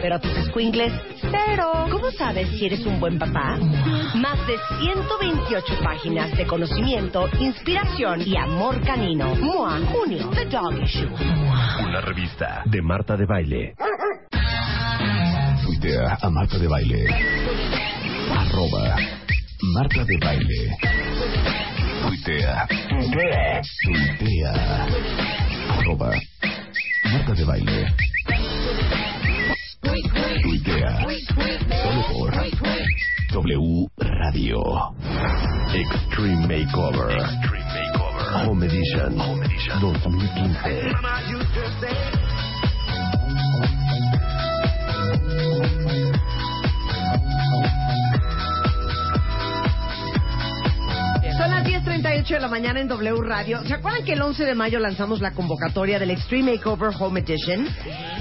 pero a tus squinkles, cero. ¿Cómo sabes si eres un buen papá? Más de 128 páginas de conocimiento, inspiración y amor canino. MOA, junio, The Dog Issue. Una revista de Marta de Baile. Tuitea a Marta de Baile. Arroba Marta de Baile. Tuitea. Tuitea. Tuitea. Arroba Marta de Baile. Tuitea. Solo por W Radio. Extreme Makeover. Extreme Makeover. Home Edition. Home Edition 2015. 10.38 de la mañana en W Radio. ¿Se acuerdan que el 11 de mayo lanzamos la convocatoria del Extreme Makeover Home Edition?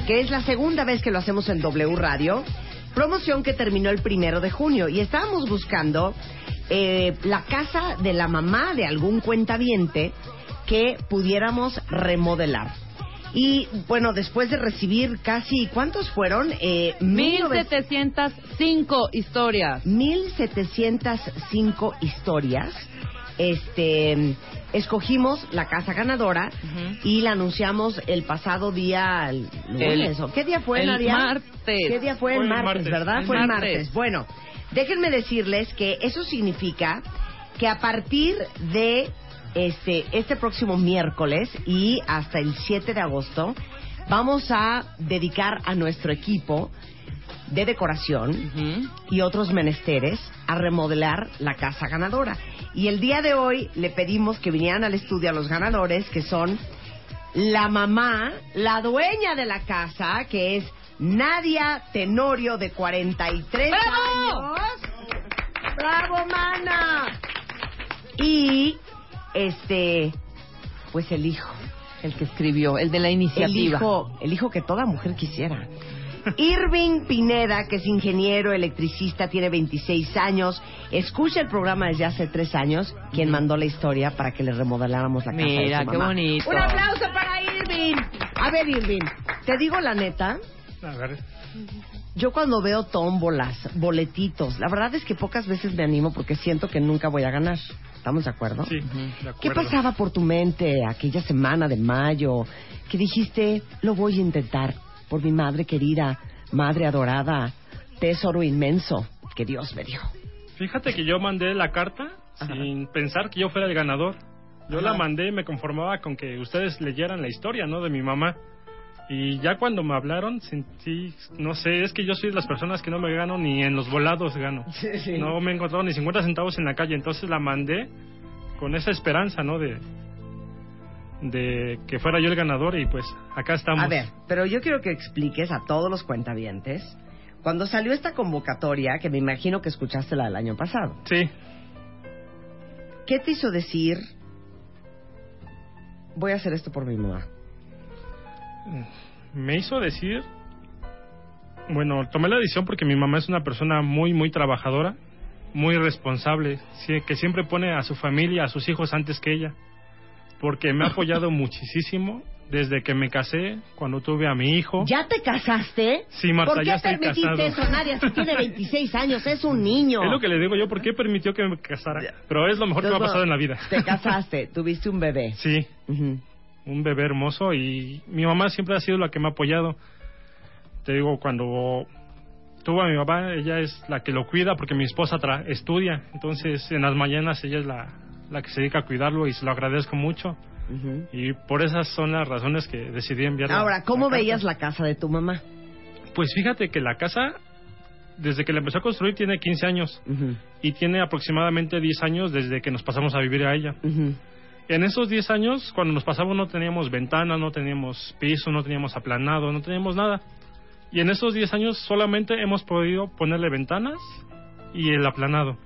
Que es la segunda vez que lo hacemos en W Radio. Promoción que terminó el primero de junio. Y estábamos buscando eh, la casa de la mamá de algún cuentaviente que pudiéramos remodelar. Y bueno, después de recibir casi, ¿cuántos fueron? Eh, 1705 historias. 1705 historias. Este, escogimos la casa ganadora y la anunciamos el pasado día lunes. El- ¿o ¿Qué día fue, el Nadia? martes. ¿Qué día fue? Fue el el martes, martes. ¿verdad? El fue el martes. martes. Bueno, déjenme decirles que eso significa que a partir de este, este próximo miércoles y hasta el 7 de agosto vamos a dedicar a nuestro equipo de decoración y otros menesteres a remodelar la casa ganadora. Y el día de hoy le pedimos que vinieran al estudio a los ganadores, que son la mamá, la dueña de la casa, que es Nadia Tenorio, de 43 ¡Bravo! años. ¡Bravo, mana! Y, este, pues el hijo. El que escribió, el de la El iniciativa. hijo, el hijo que toda mujer quisiera. Irving Pineda, que es ingeniero, electricista, tiene 26 años, escucha el programa desde hace tres años, quien mandó la historia para que le remodeláramos la casa. de Mira, qué bonito. Un aplauso para Irving. A ver, Irving, te digo la neta, A ver, yo cuando veo tómbolas, boletitos, la verdad es que pocas veces me animo porque siento que nunca voy a ganar. ¿Estamos de acuerdo? sí, de acuerdo. ¿Qué pasaba por tu mente aquella semana de mayo que dijiste, lo voy a intentar por mi madre querida, madre adorada, tesoro inmenso que Dios me dio? Fíjate que yo mandé la carta Ajá. sin pensar que yo fuera el ganador. Yo Ajá. la mandé y me conformaba con que ustedes leyeran la historia, ¿no? De mi mamá. Y ya cuando me hablaron, sentí, no sé, es que yo soy de las personas que no me gano ni en los volados gano. No me he encontrado ni 50 centavos en la calle, entonces la mandé con esa esperanza, ¿no? De, de que fuera yo el ganador y pues acá estamos. A ver, pero yo quiero que expliques a todos los cuentavientes, cuando salió esta convocatoria, que me imagino que escuchaste la del año pasado, Sí, ¿qué te hizo decir, voy a hacer esto por mi mamá? me hizo decir, bueno, tomé la decisión porque mi mamá es una persona muy, muy trabajadora, muy responsable, que siempre pone a su familia, a sus hijos antes que ella, porque me ha apoyado muchísimo desde que me casé, cuando tuve a mi hijo. ¿Ya te casaste? Sí, Marta, ¿Por qué ya estoy permitiste casado. eso, Nadia? Si tiene 26 años, es un niño. Es lo que le digo yo, ¿por qué permitió que me casara? Pero es lo mejor que me ha Entonces, pasado en la vida. Te casaste, tuviste un bebé. Sí, Ujú. un bebé hermoso y mi mamá siempre ha sido la que me ha apoyado. Te digo, cuando tuvo a mi papá, ella es la que lo cuida porque mi esposa tra- estudia. Entonces, en las mañanas ella es la, la que se dedica a cuidarlo y se lo agradezco mucho. Ujú. Y por esas son las razones que decidí enviar. Ahora, ¿cómo la veías la casa de tu mamá? Pues fíjate que la casa, desde que la empezó a construir, tiene 15 años Ujú, y tiene aproximadamente 10 años desde que nos pasamos a vivir a ella. ujú. En esos 10 años, cuando nos pasamos, no teníamos ventana, no teníamos piso, no teníamos aplanado, no teníamos nada. Y en esos 10 años solamente hemos podido ponerle ventanas y el aplanado.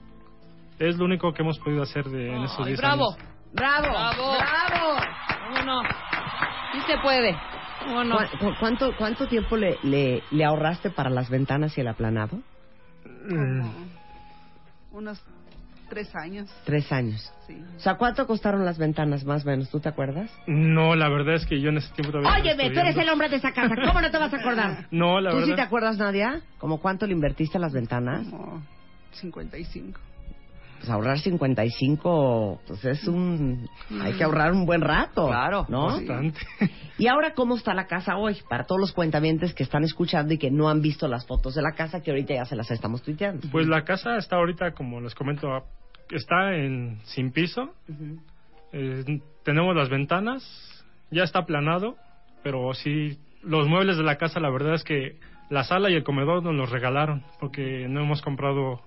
Es lo único que hemos podido hacer de, en esos Ay, 10 bravo. años. ¡Bravo! Bravo. ¡Bravo! ¿Cómo no? Sí se puede. ¿Cómo no? ¿Cu- cu- ¿Cuánto, cuánto tiempo le, le, le ahorraste para las ventanas y el aplanado? Mm, Unos tres años, Tres años. sí. O sea, ¿cuánto costaron las ventanas más o menos? ¿Tú te acuerdas? No, la verdad es que yo en ese tiempo todavía... Óyeme, tú eres el hombre de esa casa. ¿Cómo no te vas a acordar? No, la ¿Tú sí verdad... te acuerdas, Nadia? ¿Cómo cuánto le invertiste a las ventanas? Como 55. Pues ahorrar 55, pues es un... Hay que ahorrar un buen rato. Claro. ¿No? Bastante. Y ahora, ¿cómo está la casa hoy? Para todos los cuentamientos que están escuchando y que no han visto las fotos de la casa, que ahorita ya se las estamos tuiteando. Pues la casa está ahorita, como les comento, está en sin piso. Eh, tenemos las ventanas, ya está aplanado, pero sí, los muebles de la casa, la verdad es que la sala y el comedor nos los regalaron, porque no hemos comprado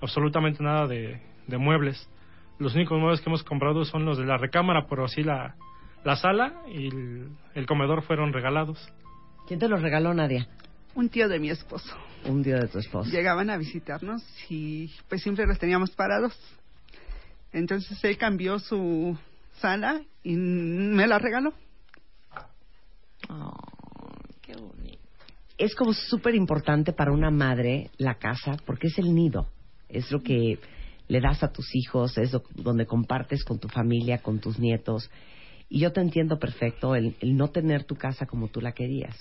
absolutamente nada de, de muebles. Los únicos muebles que hemos comprado son los de la recámara, pero sí la, la sala y el, el comedor fueron regalados. ¿Quién te los regaló, Nadia? Un tío de mi esposo. Un día de tu esposo. Llegaban a visitarnos y pues siempre los teníamos parados. Entonces él cambió su sala y me la regaló. qué bonito. Es como súper importante para una madre la casa porque es el nido. Es lo que le das a tus hijos, es lo- donde compartes con tu familia, con tus nietos. Y yo te entiendo perfecto el, el no tener tu casa como tú la querías.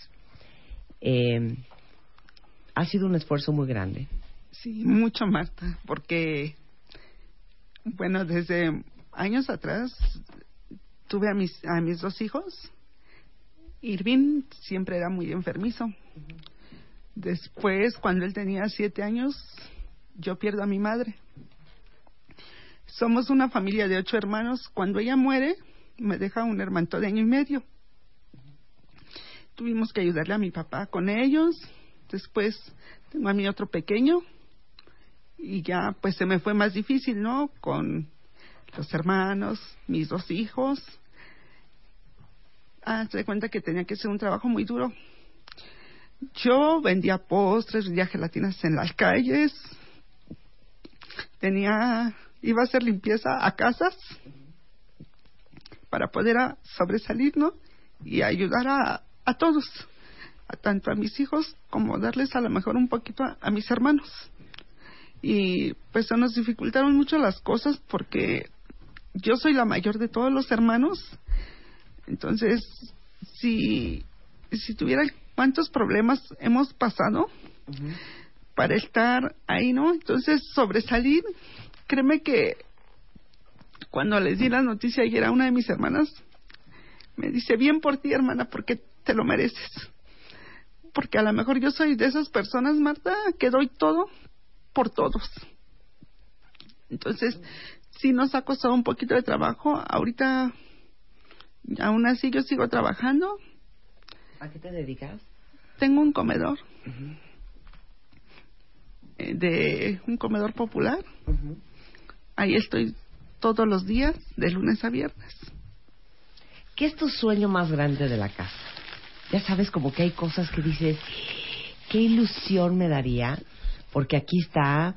Eh, ha sido un esfuerzo muy grande. Sí, mucho Marta, porque bueno, desde años atrás tuve a mis a mis dos hijos. Irving siempre era muy enfermizo. Después, cuando él tenía siete años, yo pierdo a mi madre. Somos una familia de ocho hermanos. Cuando ella muere, me deja un hermanito de año y medio. Tuvimos que ayudarle a mi papá con ellos. Después tengo a mi otro pequeño. Y ya, pues se me fue más difícil, ¿no? Con los hermanos, mis dos hijos. Ah, se cuenta que tenía que ser un trabajo muy duro. Yo vendía postres, vendía gelatinas en las calles. Tenía, iba a hacer limpieza a casas para poder a- sobresalir, ¿no? Y ayudar a, a todos, a tanto a mis hijos como darles a lo mejor un poquito a, a mis hermanos. Y pues se nos dificultaron mucho las cosas porque yo soy la mayor de todos los hermanos. Entonces, si, si tuviera cuántos problemas hemos pasado para estar ahí, ¿no? Entonces, sobresalir, créeme que cuando les di la noticia ayer a una de mis hermanas, me dice, bien por ti, hermana, porque te lo mereces. Porque a lo mejor yo soy de esas personas, Marta, que doy todo por todos. Entonces, sí nos ha costado un poquito de trabajo. Ahorita, aún así, yo sigo trabajando. ¿A qué te dedicas? Tengo un comedor, eh, de un comedor popular. Ahí estoy todos los días, de lunes a viernes. ¿Qué es tu sueño más grande de la casa? Ya sabes, como que hay cosas que dices, qué ilusión me daría, porque aquí está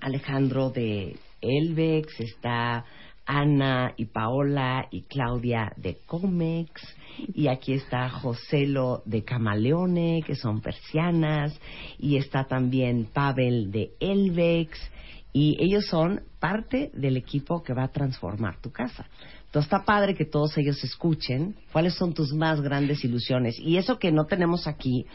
Alejandro de Elvex, está Ana y Paola y Claudia de Comex, y aquí está Joselo de Camaleone, que son persianas, y está también Pavel de Elvex, y ellos son parte del equipo que va a transformar tu casa. Entonces está padre que todos ellos escuchen cuáles son tus más grandes ilusiones. Y eso que no tenemos aquí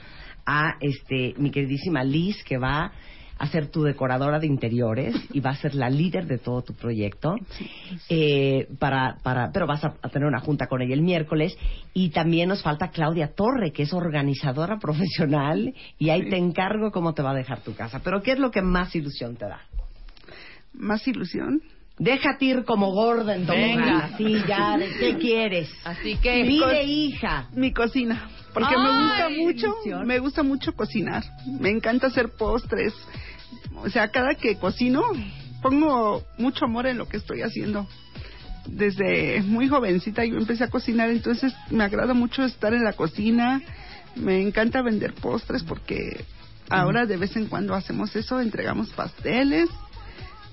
a este mi queridísima Liz, que va a ser tu decoradora de interiores y va a ser la líder de todo tu proyecto. Eh, para, para, pero vas a, a tener una junta con ella el miércoles. Y también nos falta Claudia Torre, que es organizadora profesional. Y ahí te encargo cómo te va a dejar tu casa. Pero ¿qué es lo que más ilusión te da? Más ilusión. Déjate ir como gorda en tobogán, así ya, ¿de qué quieres? Así que... Pide hija. Mi cocina, porque Ay, me gusta mucho, ilusión. me gusta mucho cocinar. Me encanta hacer postres. O sea, cada que cocino pongo mucho amor en lo que estoy haciendo. Desde muy jovencita yo empecé a cocinar, entonces me agrada mucho estar en la cocina, Me encanta vender postres porque ahora de vez en cuando hacemos eso, entregamos pasteles.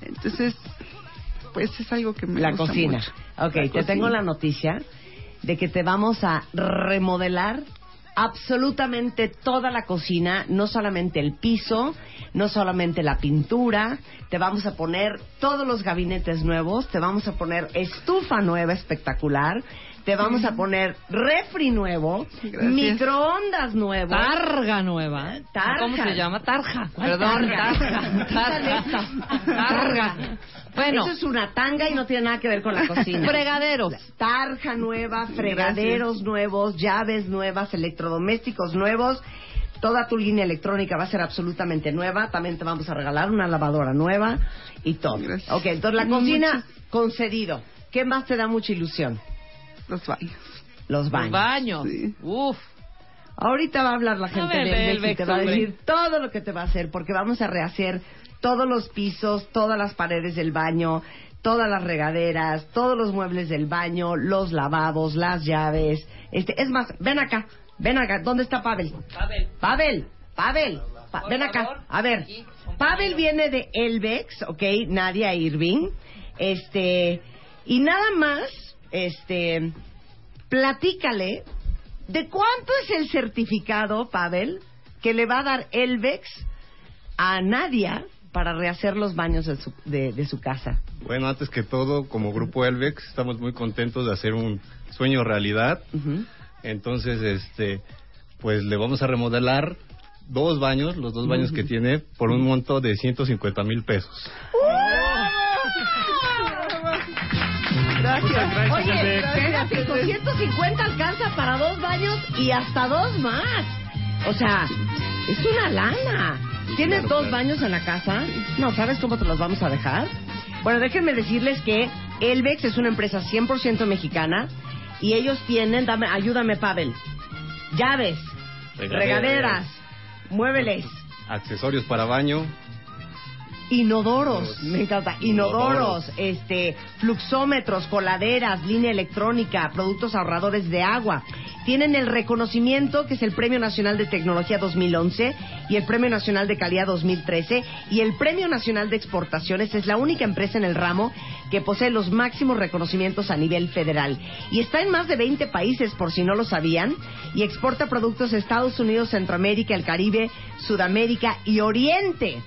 Entonces, pues es algo que me La gusta cocina. mucho. Ok, La te cocina. tengo la noticia de que te vamos a remodelar absolutamente toda la cocina, no solamente el piso, no solamente la pintura, te vamos a poner todos los gabinetes nuevos, te vamos a poner estufa nueva espectacular, te vamos a poner refri nuevo, Gracias. microondas nuevo. Targa nueva. Tarja. ¿Cómo se llama? Tarja. ¿Cuál Perdón, tarja. Esa. Targa. Bueno, Eso es una tanga y no tiene nada que ver con la cocina. fregaderos. Tarja nueva, fregaderos nuevos, llaves nuevas, electrodomésticos nuevos. Toda tu línea electrónica va a ser absolutamente nueva. También te vamos a regalar una lavadora nueva y todo. Gracias. Ok, entonces la cocina concedido. ¿Qué más te da mucha ilusión? Los baños. Los Los baños. Sí. Uf. Ahorita va a hablar la gente ver, de Elvex y te va a decir todo lo que te va a hacer, porque vamos a rehacer todos los pisos, todas las paredes del baño, todas las regaderas, todos los muebles del baño, los lavabos, las llaves. Este, es más, ven acá, ven acá. ¿Dónde está Pavel? Pavel. Pavel, Pavel, Pa- ven acá. A ver. Pavel viene de Elvex, ¿ok? Nadia Irving. Este, y nada más, este, platícale de cuánto es el certificado, Pavel, que le va a dar Elvex a Nadia para rehacer los baños de su, de, de su casa. Bueno, antes que todo, como grupo Elvex, estamos muy contentos de hacer un sueño realidad. Entonces, este, pues le vamos a remodelar dos baños, los dos baños que tiene, por un monto de 150 mil pesos. Gracias. Gracias, Oye, espérate, con 150 alcanza para dos baños y hasta dos más. O sea, es una lana. ¿Tienes Claro, dos claro. baños en la casa? No, ¿sabes cómo te los vamos a dejar? Bueno, déjenme decirles que Elvex es una empresa 100% mexicana y ellos tienen, dame, ayúdame Pavel, llaves, Regaderas. regaderas, muebles, Accesorios para baño, Inodoros, me encanta. Inodoros, este, fluxómetros, coladeras, línea electrónica, productos ahorradores de agua. Tienen el reconocimiento que es el Premio Nacional de Tecnología 2011 y el Premio Nacional de Calidad 2013 y el Premio Nacional de Exportaciones. Es la única empresa en el ramo que posee los máximos reconocimientos a nivel federal. Y está en más de 20 países, por si no lo sabían, y exporta productos a Estados Unidos, Centroamérica, el Caribe, Sudamérica y Oriente.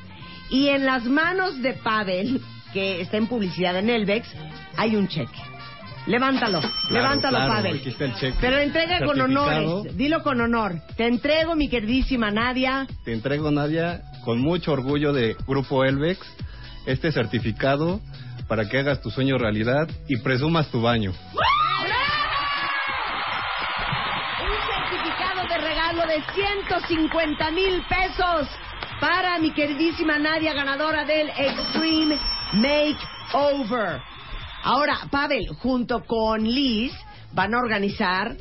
Y en las manos de Pavel, que está en publicidad en Elvex, hay un cheque. Levántalo, levántalo, claro, Pavel. aquí está el cheque. Pero entrega con honores. Dilo con honor. Te entrego, mi queridísima Nadia. te entrego, Nadia, con mucho orgullo de Grupo Elvex, este certificado para que hagas tu sueño realidad y presumas tu baño. Un certificado de regalo de 150 mil pesos para mi queridísima Nadia, ganadora del Extreme Makeover. Ahora, Pavel, junto con Liz, van a organizar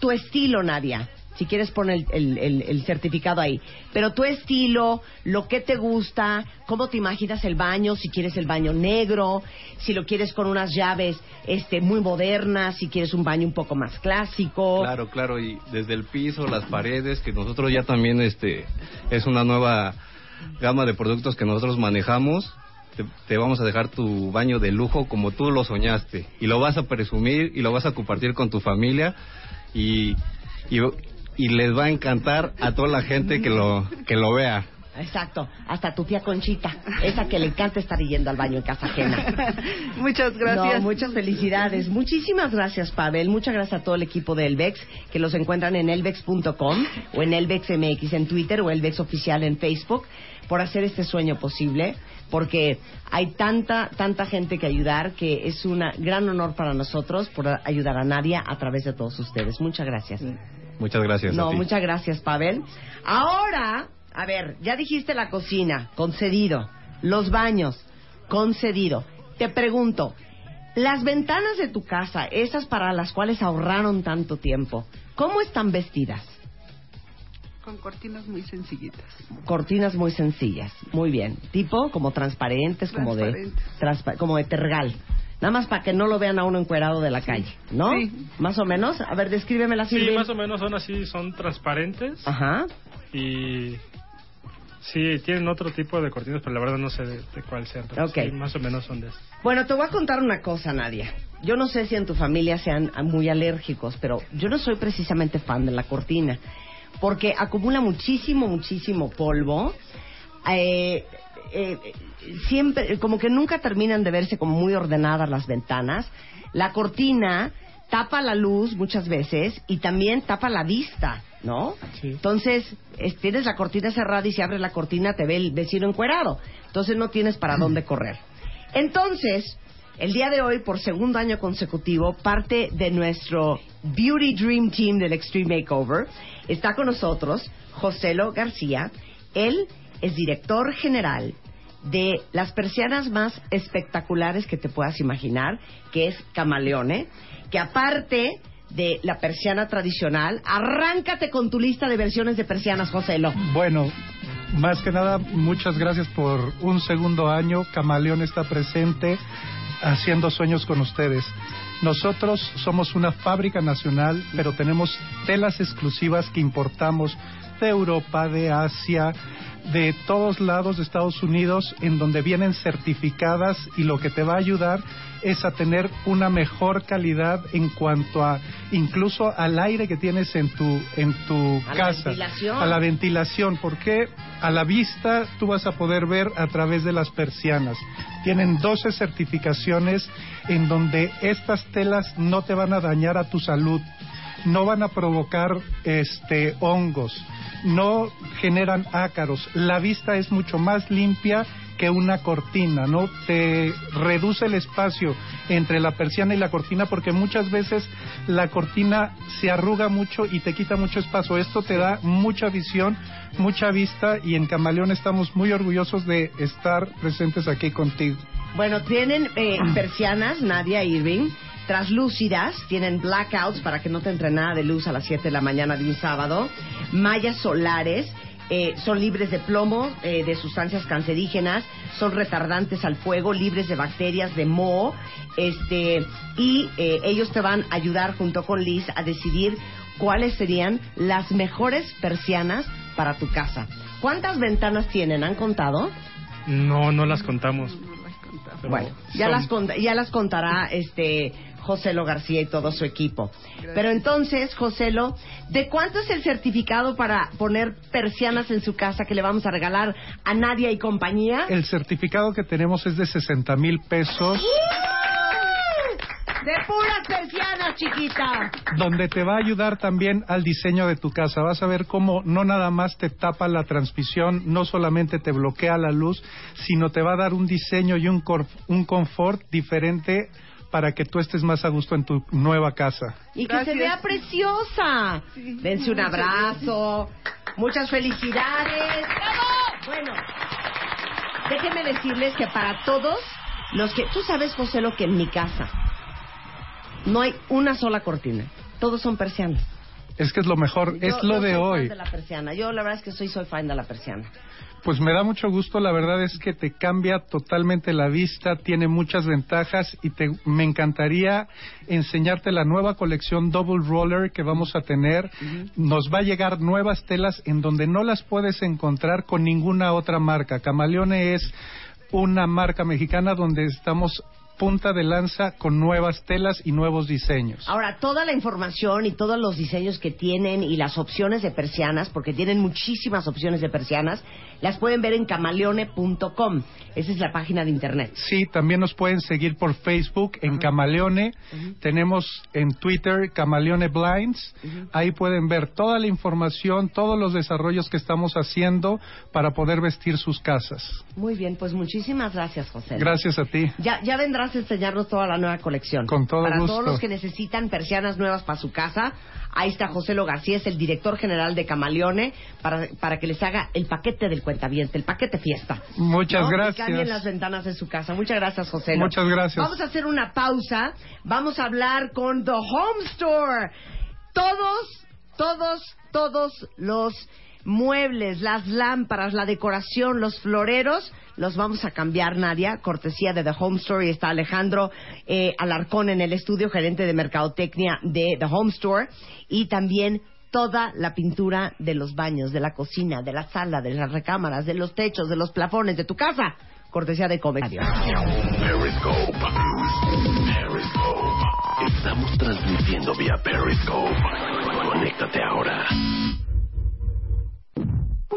tu estilo, Nadia. Si quieres poner el, el- el- certificado ahí. Pero tu estilo, lo que te gusta, cómo te imaginas el baño, si quieres el baño negro, si lo quieres con unas llaves este, muy modernas, si quieres un baño un poco más clásico. Claro, claro, y desde el piso, las paredes, que nosotros ya también, este, es una nueva gama de productos que nosotros manejamos. Te, te vamos a dejar tu baño de lujo como tú lo soñaste. Y lo vas a presumir y lo vas a compartir con tu familia. Y, y, y les va a encantar a toda la gente que lo, que lo vea. Exacto, hasta tu tía Conchita, esa que le encanta estar yendo al baño en casa ajena. Muchas gracias. No, muchas felicidades. Muchísimas gracias, Pavel. Muchas gracias a todo el equipo de Elvex, que los encuentran en elvex.com o en elvexmx en Twitter o Elvex Oficial en Facebook, por hacer este sueño posible, porque hay tanta, tanta gente que ayudar que es un gran honor para nosotros por ayudar a Nadia a través de todos ustedes. Muchas gracias. Muchas gracias. a No, ti. muchas gracias, Pavel. Ahora, a ver, ya dijiste la cocina, concedido. Los baños, concedido. Te pregunto, las ventanas de tu casa, esas para las cuales ahorraron tanto tiempo, ¿cómo están vestidas? Con cortinas muy sencillitas. Cortinas muy sencillas, muy bien. Tipo como transparentes, como de transpa- como de tergal. Nada más para que no lo vean a uno encuerado de la calle, ¿no? Sí. Más o menos. A ver, descríbeme la Sí, más o menos son así, son transparentes Ajá. y sí, tienen otro tipo de cortinas, pero la verdad no sé de, de cuál sea. pero Ok. sí, más o menos son de esas. Bueno, te voy a contar una cosa, Nadia. Yo no sé si en tu familia sean muy alérgicos, pero yo no soy precisamente fan de la cortina, porque acumula muchísimo, muchísimo polvo. Eh, eh, siempre, como que nunca terminan de verse como muy ordenadas las ventanas. La cortina tapa la luz muchas veces y también tapa la vista, ¿no? Sí. Entonces, es- tienes la cortina cerrada y si abres la cortina te ve el vecino encuerado. Entonces no tienes para dónde correr. Entonces, el día de hoy, por segundo año consecutivo, parte de nuestro Beauty Dream Team del Extreme Makeover, está con nosotros Joselo García. Él es director general de las persianas más espectaculares que te puedas imaginar, que es Camaleone, que aparte de la persiana tradicional, arráncate con tu lista de versiones de persianas, Joselo. Bueno, más que nada, muchas gracias por un segundo año. Camaleón está presente haciendo sueños con ustedes. Nosotros somos una fábrica nacional, pero tenemos telas exclusivas que importamos de Europa, de Asia, de todos lados de Estados Unidos, en donde vienen certificadas y lo que te va a ayudar es a tener una mejor calidad en cuanto a incluso al aire que tienes en tu en tu A casa, a la ventilación, porque a la vista tú vas a poder ver a través de las persianas. Tienen 12 certificaciones en donde estas telas no te van a dañar a tu salud, no van a provocar este hongos, no generan ácaros. La vista es mucho más limpia que una cortina, ¿no? Te reduce el espacio entre la persiana y la cortina porque muchas veces la cortina se arruga mucho y te quita mucho espacio. Esto te da mucha visión, mucha vista y en Camaleón estamos muy orgullosos de estar presentes aquí contigo. Bueno, tienen eh, persianas, Nadia Irving, traslúcidas, tienen blackouts para que no te entre nada de luz a las 7 de la mañana de un sábado, mallas solares, eh, son libres de plomo, eh, de sustancias cancerígenas, son retardantes al fuego, libres de bacterias, de moho, este, y eh, ellos te van a ayudar junto con Liz a decidir cuáles serían las mejores persianas para tu casa. ¿Cuántas ventanas tienen? ¿Han contado? No, no las contamos. pero Bueno, ya son- las, ya las contará este Joselo García y todo su equipo. Pero entonces, Joselo, ¿de cuánto es el certificado para poner persianas en su casa que le vamos a regalar a Nadia y compañía? El certificado que tenemos es de 60 mil pesos, De puras persianas, chiquita. donde te va a ayudar también al diseño de tu casa. Vas a ver cómo no nada más te tapa la transmisión, no solamente te bloquea la luz, sino te va a dar un diseño y un, un confort diferente para que tú estés más a gusto en tu nueva casa. Y que Gracias. se vea preciosa. Sí, Dense un abrazo. Muchas felicidades. Bueno, déjenme decirles que para todos los que... Tú sabes, José, lo que en mi casa no hay una sola cortina. Todos son persianas. Es que es lo mejor, Yo- es lo yo de soy fan hoy. de la persiana. Yo la verdad es que soy, soy fan de la persiana. Pues me da mucho gusto, la verdad es que te cambia totalmente la vista, tiene muchas ventajas y te, me encantaría enseñarte la nueva colección Double Roller que vamos a tener. Nos va a llegar nuevas telas en donde no las puedes encontrar con ninguna otra marca. Camaleone es una marca mexicana donde estamos punta de lanza con nuevas telas y nuevos diseños. Ahora, toda la información y todos los diseños que tienen y las opciones de persianas, porque tienen muchísimas opciones de persianas, las pueden ver en camaleone.com. Esa es la página de internet. Sí, también nos pueden seguir por Facebook en Camaleone. Tenemos en Twitter Camaleone Blinds. Ahí pueden ver toda la información, todos los desarrollos que estamos haciendo para poder vestir sus casas. Muy bien, pues muchísimas gracias, José. Gracias a ti. Ya, ya vendrás a enseñarnos toda la nueva colección. Con todo Para gusto. todos los que necesitan persianas nuevas para su casa, ahí está José Lo García, es el director general de Camaleone, para, para que les haga el paquete del cuentaviente, el paquete fiesta. Muchas ¿no? Y gracias. cambien las ventanas de su casa. Muchas gracias, José. Lo. Muchas gracias. Vamos a hacer una pausa. Vamos a hablar con The Home Store. Todos, todos, todos los muebles, las lámparas, la decoración, los floreros, los vamos a cambiar, Nadia. Cortesía de The Home Store. Está Alejandro eh, Alarcón en el estudio, gerente de mercadotecnia de The Home Store. Y también toda la pintura de los baños, de la cocina, de la sala, de las recámaras, de los techos, de los plafones de tu casa. Cortesía de Comedia. Periscope. Periscope. Estamos transmitiendo vía Periscope. Conéctate ahora.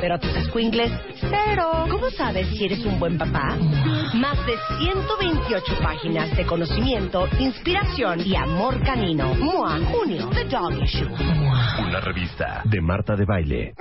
pero a tus squinkles, cero. ¿Cómo sabes si eres un buen papá? Más de 128 páginas de conocimiento, inspiración y amor canino. MOA, junio, The Dog Issue. Una revista de Marta de Baile.